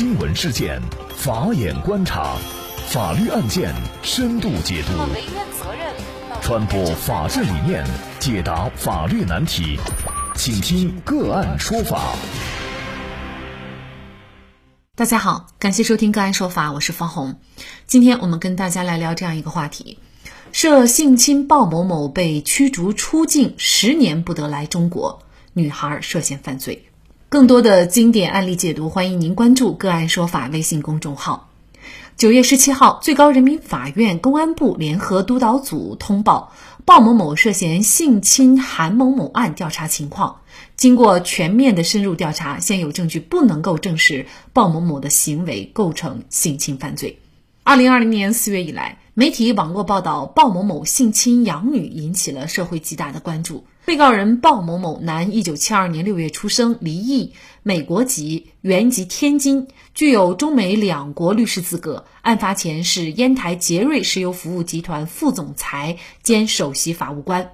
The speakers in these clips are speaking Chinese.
新闻事件，法眼观察，法律案件深度解读，传播法治理念，解答法律难题，请听个案说法。大家好，感谢收听个案说法，我是方红。今天我们跟大家来聊这样一个话题：涉性侵鲍某某被驱逐出境十年不得来中国，女孩涉嫌犯罪。更多的经典案例解读，欢迎您关注“个案说法”微信公众号。九月十七号，最高人民法院公安部联合督导组通报鲍某某涉嫌性侵韩某某案调查情况。经过全面的深入调查，现有证据不能够证实鲍某某的行为构成性侵犯罪。二零二零年四月以来，媒体网络报道鲍某某性侵养女，引起了社会极大的关注。被告人鲍某某，男，一九七二年六月出生，离异，美国籍，原籍天津，具有中美两国律师资格。案发前是烟台杰瑞石油服务集团副总裁兼首席法务官，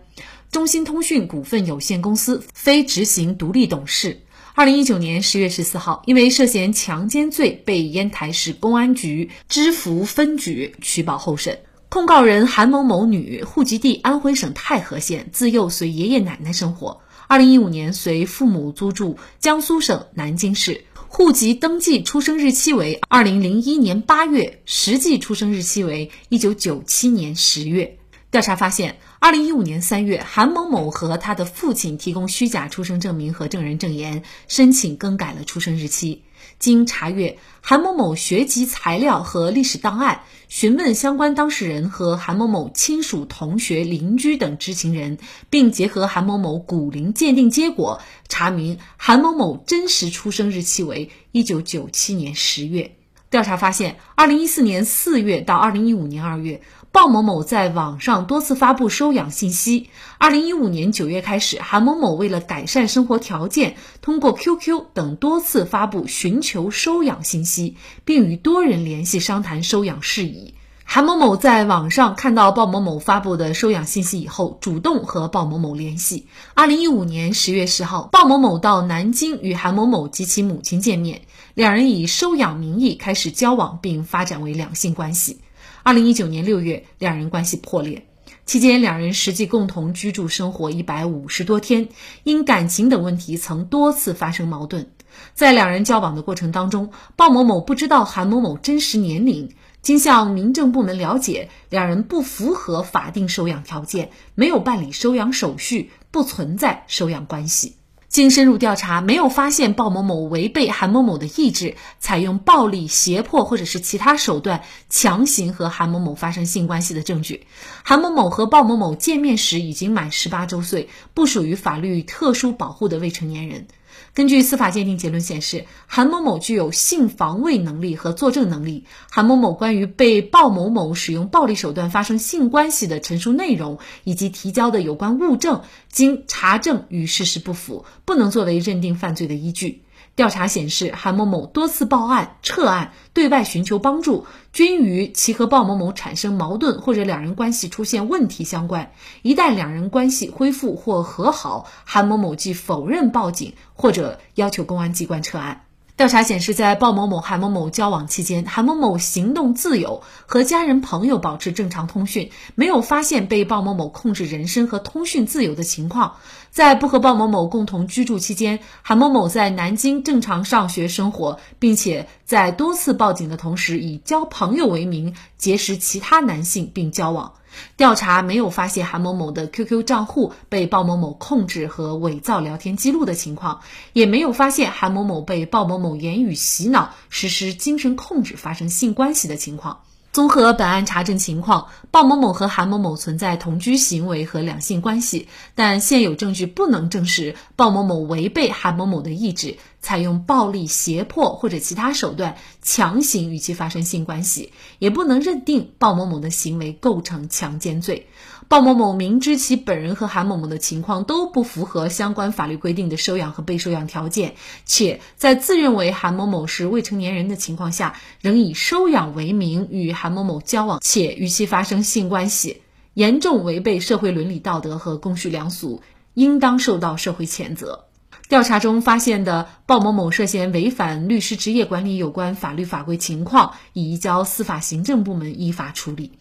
中兴通讯股份有限公司非执行独立董事。二零一九年十月十四号，因为涉嫌强奸罪，被烟台市公安局芝罘分局取保候审。控告人韩某某女，户籍地安徽省太和县，自幼随爷爷奶奶生活。二零一五年随父母租住江苏省南京市，户籍登记出生日期为二零零一年八月，实际出生日期为一九九七年十月。调查发现，二零一五年三月，韩某某和他的父亲提供虚假出生证明和证人证言，申请更改了出生日期。经查阅韩某某学籍材料和历史档案，询问相关当事人和韩某某亲属、同学、邻居等知情人，并结合韩某某骨龄鉴定结果，查明韩某某真实出生日期为一九九七年十月。调查发现，二零一四年四月到二零一五年二月。鲍某某在网上多次发布收养信息。二零一五年九月开始，韩某某为了改善生活条件，通过 QQ 等多次发布寻求收养信息，并与多人联系商谈收养事宜。韩某某在网上看到鲍某某发布的收养信息以后，主动和鲍某某联系。二零一五年十月十号，鲍某某到南京与韩某某及其母亲见面，两人以收养名义开始交往，并发展为两性关系。二零一九年六月，两人关系破裂。期间，两人实际共同居住生活一百五十多天，因感情等问题曾多次发生矛盾。在两人交往的过程当中，鲍某某不知道韩某某真实年龄，经向民政部门了解，两人不符合法定收养条件，没有办理收养手续，不存在收养关系。经深入调查，没有发现鲍某某违背韩某某的意志，采用暴力、胁迫或者是其他手段强行和韩某某发生性关系的证据。韩某某和鲍某某见面时已经满十八周岁，不属于法律特殊保护的未成年人。根据司法鉴定结论显示，韩某某具有性防卫能力和作证能力。韩某某关于被鲍某某使用暴力手段发生性关系的陈述内容以及提交的有关物证，经查证与事实不符，不能作为认定犯罪的依据。调查显示，韩某某多次报案、撤案、对外寻求帮助，均与其和鲍某某产生矛盾或者两人关系出现问题相关。一旦两人关系恢复或和好，韩某某即否认报警或者要求公安机关撤案。调查显示，在鲍某某、韩某某交往期间，韩某某行动自由，和家人朋友保持正常通讯，没有发现被鲍某某控制人身和通讯自由的情况。在不和鲍某某共同居住期间，韩某某在南京正常上学生活，并且在多次报警的同时，以交朋友为名结识其他男性并交往。调查没有发现韩某某的 QQ 账户被鲍某某控制和伪造聊天记录的情况，也没有发现韩某某被鲍某某言语洗脑、实施精神控制、发生性关系的情况。综合本案查证情况，鲍某某和韩某某存在同居行为和两性关系，但现有证据不能证实鲍某某违背韩某某的意志，采用暴力、胁迫或者其他手段强行与其发生性关系，也不能认定鲍某某的行为构成强奸罪。鲍某某明知其本人和韩某某的情况都不符合相关法律规定的收养和被收养条件，且在自认为韩某某是未成年人的情况下，仍以收养为名与韩某某交往，且与其发生性关系，严重违背社会伦理道德和公序良俗，应当受到社会谴责。调查中发现的鲍某某涉嫌违反律师职业管理有关法律法规情况，已移交司法行政部门依法处理。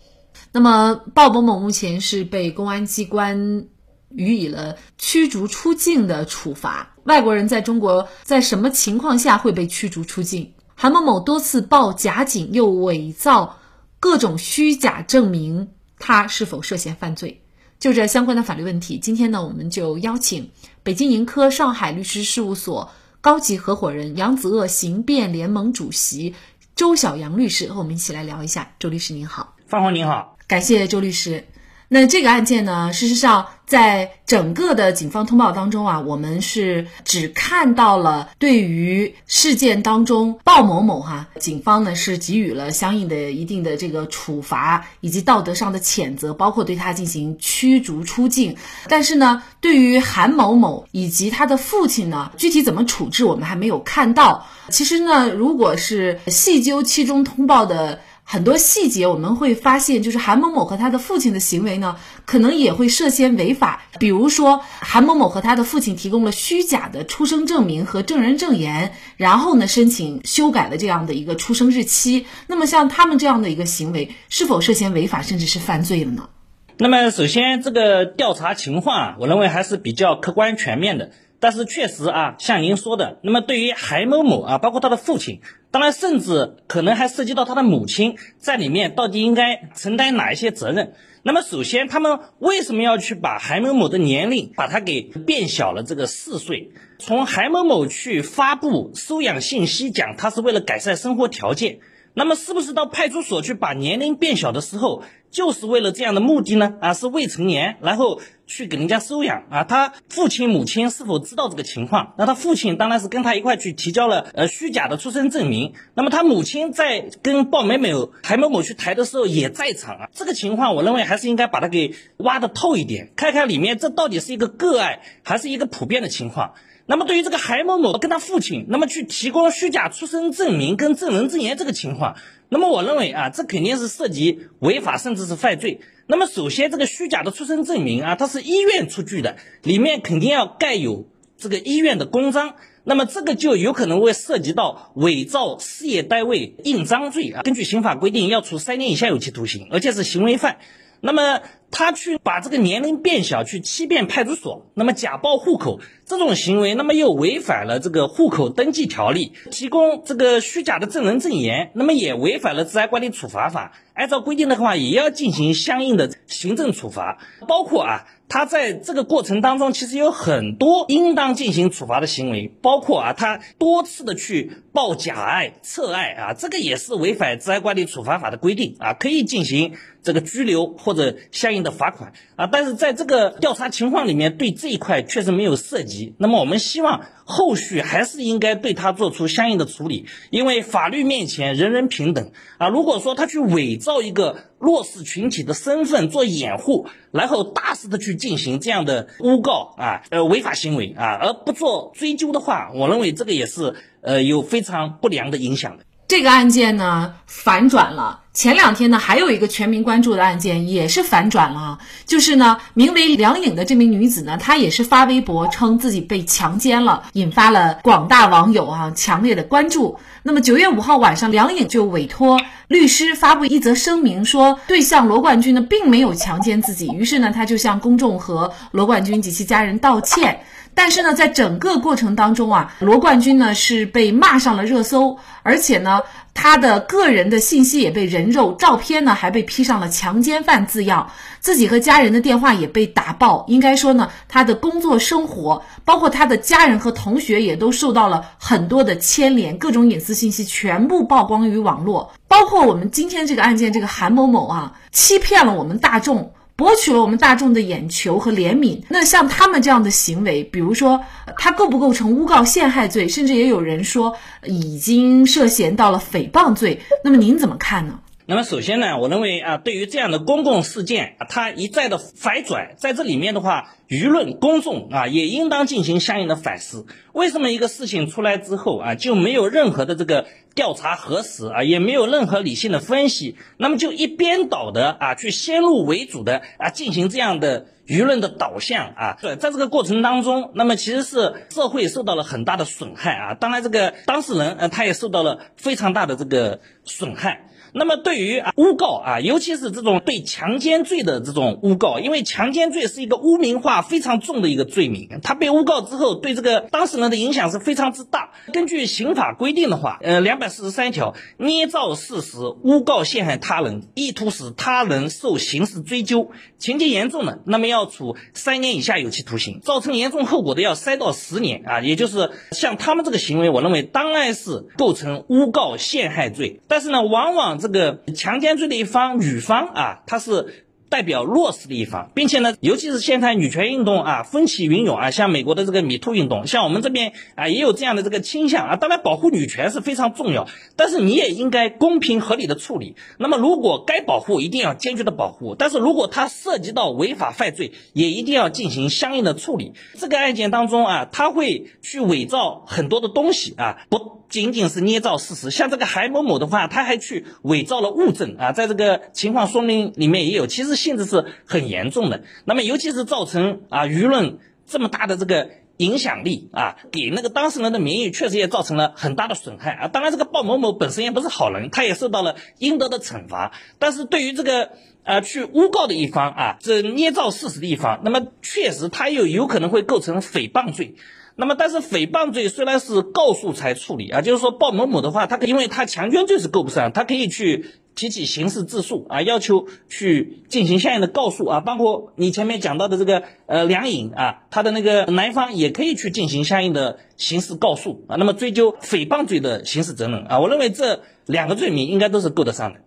那么，鲍某某目前是被公安机关予以了驱逐出境的处罚。外国人在中国在什么情况下会被驱逐出境？韩某某多次报假警，又伪造各种虚假证明，他是否涉嫌犯罪？就这相关的法律问题，今天呢，我们就邀请北京盈科上海律师事务所高级合伙人、扬子鳄刑辩联盟主席周小阳律师和我们一起来聊一下。周律师您好，方红您好，感谢周律师。那这个案件呢？事实上，在整个的警方通报当中啊，我们是只看到了对于事件当中鲍某某哈，警方呢是给予了相应的一定的这个处罚以及道德上的谴责，包括对他进行驱逐出境。但是呢，对于韩某某以及他的父亲呢，具体怎么处置，我们还没有看到。其实呢，如果是细究其中通报的。很多细节我们会发现，就是韩某某和他的父亲的行为呢，可能也会涉嫌违法。比如说，韩某某和他的父亲提供了虚假的出生证明和证人证言，然后呢，申请修改了这样的一个出生日期。那么，像他们这样的一个行为，是否涉嫌违法，甚至是犯罪了呢？那么，首先这个调查情况啊，我认为还是比较客观全面的。但是确实啊，像您说的，那么对于韩某某啊，包括他的父亲，当然甚至可能还涉及到他的母亲在里面，到底应该承担哪一些责任？那么首先，他们为什么要去把韩某某的年龄把他给变小了这个四岁？从韩某某去发布收养信息，讲他是为了改善生活条件。那么是不是到派出所去把年龄变小的时候，就是为了这样的目的呢？啊，是未成年，然后去给人家收养啊？他父亲母亲是否知道这个情况？那他父亲当然是跟他一块去提交了呃虚假的出生证明。那么他母亲在跟鲍某某、韩某某去抬的时候也在场啊。这个情况，我认为还是应该把它给挖的透一点，看看里面这到底是一个个案还是一个普遍的情况。那么对于这个韩某某跟他父亲，那么去提供虚假出生证明跟证人证言这个情况，那么我认为啊，这肯定是涉及违法甚至是犯罪。那么首先这个虚假的出生证明啊，它是医院出具的，里面肯定要盖有这个医院的公章，那么这个就有可能会涉及到伪造事业单位印章罪啊。根据刑法规定，要处三年以下有期徒刑，而且是行为犯。那么他去把这个年龄变小，去欺骗派出所，那么假报户口这种行为，那么又违反了这个户口登记条例，提供这个虚假的证人证言，那么也违反了治安管理处罚法。按照规定的话，也要进行相应的行政处罚，包括啊。他在这个过程当中，其实有很多应当进行处罚的行为，包括啊，他多次的去报假案、撤案啊，这个也是违反治安管理处罚法的规定啊，可以进行这个拘留或者相应的罚款啊。但是在这个调查情况里面，对这一块确实没有涉及。那么我们希望后续还是应该对他做出相应的处理，因为法律面前人人平等啊。如果说他去伪造一个。弱势群体的身份做掩护，然后大肆的去进行这样的诬告啊，呃，违法行为啊，而不做追究的话，我认为这个也是呃有非常不良的影响的。这个案件呢反转了。前两天呢，还有一个全民关注的案件也是反转了，就是呢，名为梁颖的这名女子呢，她也是发微博称自己被强奸了，引发了广大网友啊强烈的关注。那么九月五号晚上，梁颖就委托律师发布一则声明，说对象罗冠军呢并没有强奸自己，于是呢，她就向公众和罗冠军及其家人道歉。但是呢，在整个过程当中啊，罗冠军呢是被骂上了热搜，而且呢，他的个人的信息也被人肉，照片呢还被 P 上了强奸犯字样，自己和家人的电话也被打爆。应该说呢，他的工作生活，包括他的家人和同学，也都受到了很多的牵连，各种隐私信息全部曝光于网络。包括我们今天这个案件，这个韩某某啊，欺骗了我们大众。博取了我们大众的眼球和怜悯。那像他们这样的行为，比如说他构不构成诬告陷害罪，甚至也有人说已经涉嫌到了诽谤罪。那么您怎么看呢？那么首先呢，我认为啊，对于这样的公共事件，它一再的反转，在这里面的话，舆论公众啊也应当进行相应的反思。为什么一个事情出来之后啊，就没有任何的这个调查核实啊，也没有任何理性的分析，那么就一边倒的啊，去先入为主的啊进行这样的舆论的导向啊。对，在这个过程当中，那么其实是社会受到了很大的损害啊。当然，这个当事人呃，他也受到了非常大的这个损害。那么对于啊诬告啊，尤其是这种对强奸罪的这种诬告，因为强奸罪是一个污名化非常重的一个罪名，他被诬告之后，对这个当事人的影响是非常之大。根据刑法规定的话，呃，两百四十三条，捏造事实诬告陷害他人，意图使他人受刑事追究，情节严重的，那么要处三年以下有期徒刑；造成严重后果的，要三到十年啊。也就是像他们这个行为，我认为当然是构成诬告陷害罪，但是呢，往往。这个强奸罪的一方女方啊，她是。代表弱势的一方，并且呢，尤其是现在女权运动啊风起云涌啊，像美国的这个米兔运动，像我们这边啊也有这样的这个倾向啊。当然，保护女权是非常重要，但是你也应该公平合理的处理。那么，如果该保护，一定要坚决的保护；但是如果它涉及到违法犯罪，也一定要进行相应的处理。这个案件当中啊，他会去伪造很多的东西啊，不仅仅是捏造事实。像这个韩某某的话，他还去伪造了物证啊，在这个情况说明里面也有，其实。性质是很严重的，那么尤其是造成啊舆论这么大的这个影响力啊，给那个当事人的名誉确实也造成了很大的损害啊。当然，这个鲍某某本身也不是好人，他也受到了应得的惩罚。但是对于这个呃去诬告的一方啊，这捏造事实的一方，那么确实他又有可能会构成诽谤罪。那么，但是诽谤罪虽然是告诉才处理啊，就是说鲍某某的话，他因为他强奸罪是够不上，他可以去。提起刑事自诉啊，要求去进行相应的告诉啊，包括你前面讲到的这个呃梁颖啊，他的那个男方也可以去进行相应的刑事告诉啊，那么追究诽谤罪的刑事责任啊，我认为这两个罪名应该都是够得上的。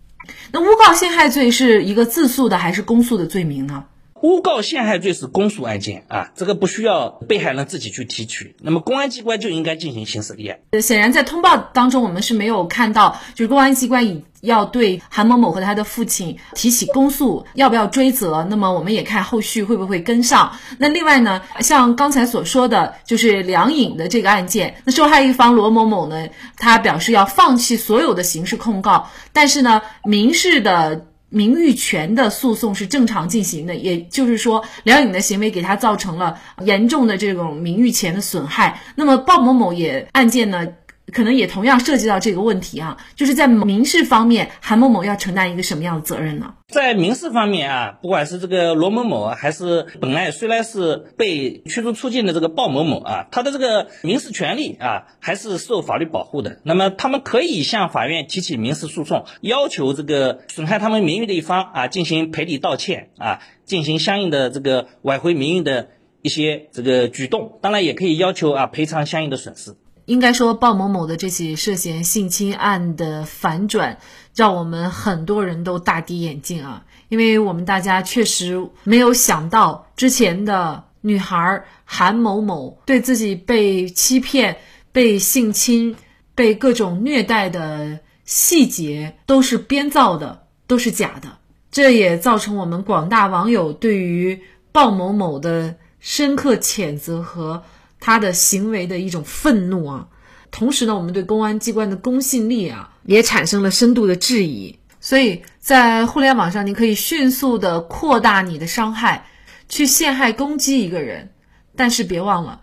那诬告陷害罪是一个自诉的还是公诉的罪名呢？诬告陷害罪是公诉案件啊，这个不需要被害人自己去提取，那么公安机关就应该进行刑事立案。呃，显然在通报当中，我们是没有看到，就是公安机关以要对韩某某和他的父亲提起公诉，要不要追责？那么我们也看后续会不会跟上。那另外呢，像刚才所说的就是梁颖的这个案件，那受害一方罗某某呢，他表示要放弃所有的刑事控告，但是呢，民事的。名誉权的诉讼是正常进行的，也就是说，梁颖的行为给他造成了严重的这种名誉权的损害。那么鲍某某也案件呢？可能也同样涉及到这个问题啊，就是在民事方面，韩某某要承担一个什么样的责任呢？在民事方面啊，不管是这个罗某某还是本来虽然是被驱逐出境的这个鲍某某啊，他的这个民事权利啊还是受法律保护的。那么他们可以向法院提起民事诉讼，要求这个损害他们名誉的一方啊进行赔礼道歉啊，进行相应的这个挽回名誉的一些这个举动。当然也可以要求啊赔偿相应的损失。应该说，鲍某某的这起涉嫌性侵案的反转，让我们很多人都大跌眼镜啊！因为我们大家确实没有想到，之前的女孩韩某某对自己被欺骗、被性侵、被各种虐待的细节都是编造的，都是假的。这也造成我们广大网友对于鲍某某的深刻谴责和。他的行为的一种愤怒啊，同时呢，我们对公安机关的公信力啊也产生了深度的质疑。所以在互联网上，你可以迅速的扩大你的伤害，去陷害攻击一个人，但是别忘了，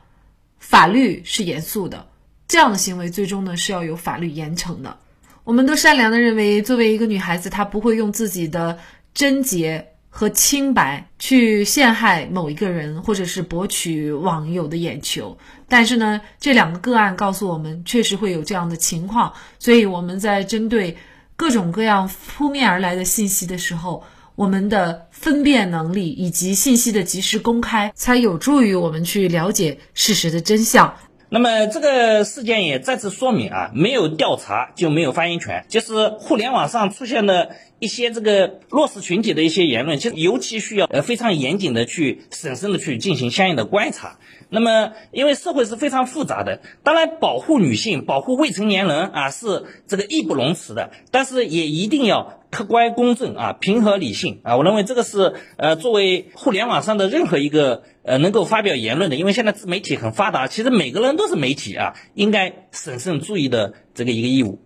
法律是严肃的，这样的行为最终呢是要有法律严惩的。我们都善良的认为，作为一个女孩子，她不会用自己的贞洁。和清白去陷害某一个人，或者是博取网友的眼球，但是呢，这两个个案告诉我们，确实会有这样的情况。所以我们在针对各种各样扑面而来的信息的时候，我们的分辨能力以及信息的及时公开，才有助于我们去了解事实的真相。那么这个事件也再次说明啊，没有调查就没有发言权。就是互联网上出现的一些这个弱势群体的一些言论，其实尤其需要呃非常严谨的去审慎的去进行相应的观察。那么因为社会是非常复杂的，当然保护女性、保护未成年人啊是这个义不容辞的，但是也一定要。客观公正啊，平和理性啊，我认为这个是呃，作为互联网上的任何一个呃能够发表言论的，因为现在自媒体很发达，其实每个人都是媒体啊，应该审慎注意的这个一个义务。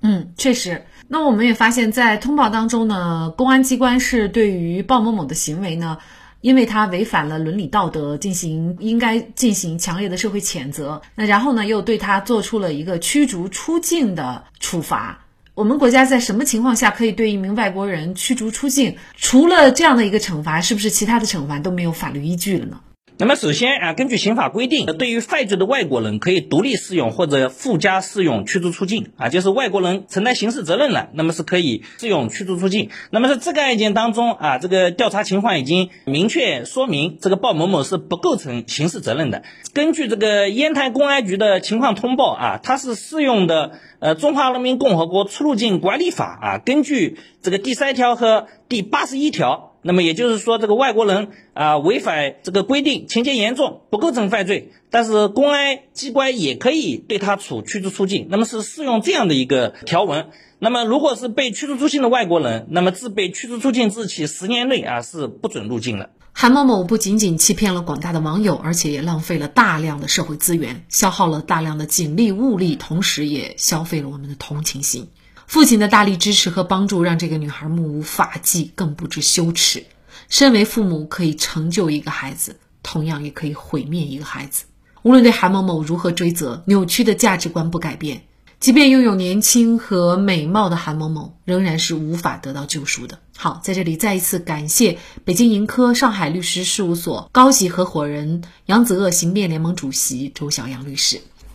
嗯，确实。那我们也发现，在通报当中呢，公安机关是对于鲍某某的行为呢，因为他违反了伦理道德，进行应该进行强烈的社会谴责。那然后呢，又对他做出了一个驱逐出境的处罚。我们国家在什么情况下可以对一名外国人驱逐出境？除了这样的一个惩罚，是不是其他的惩罚都没有法律依据了呢？那么首先啊，根据刑法规定，对于犯罪的外国人可以独立适用或者附加适用驱逐出境啊，就是外国人承担刑事责任了，那么是可以适用驱逐出境。那么在这个案件当中啊，这个调查情况已经明确说明，这个鲍某某是不构成刑事责任的。根据这个烟台公安局的情况通报啊，他是适用的呃《中华人民共和国出入境管理法》啊，根据这个第三条和第八十一条。那么也就是说，这个外国人啊违反这个规定，情节严重，不构成犯罪，但是公安机关也可以对他处驱逐出境。那么是适用这样的一个条文。那么如果是被驱逐出境的外国人，那么自被驱逐出境之日起十年内啊是不准入境的。韩某某不仅仅欺骗了广大的网友，而且也浪费了大量的社会资源，消耗了大量的警力物力，同时也消费了我们的同情心。父亲的大力支持和帮助，让这个女孩目无法纪，更不知羞耻。身为父母，可以成就一个孩子，同样也可以毁灭一个孩子。无论对韩某某如何追责，扭曲的价值观不改变。即便拥有年轻和美貌的韩某某，仍然是无法得到救赎的。好，在这里再一次感谢北京盈科上海律师事务所高级合伙人、扬子鳄刑辩联盟主席周小阳律师。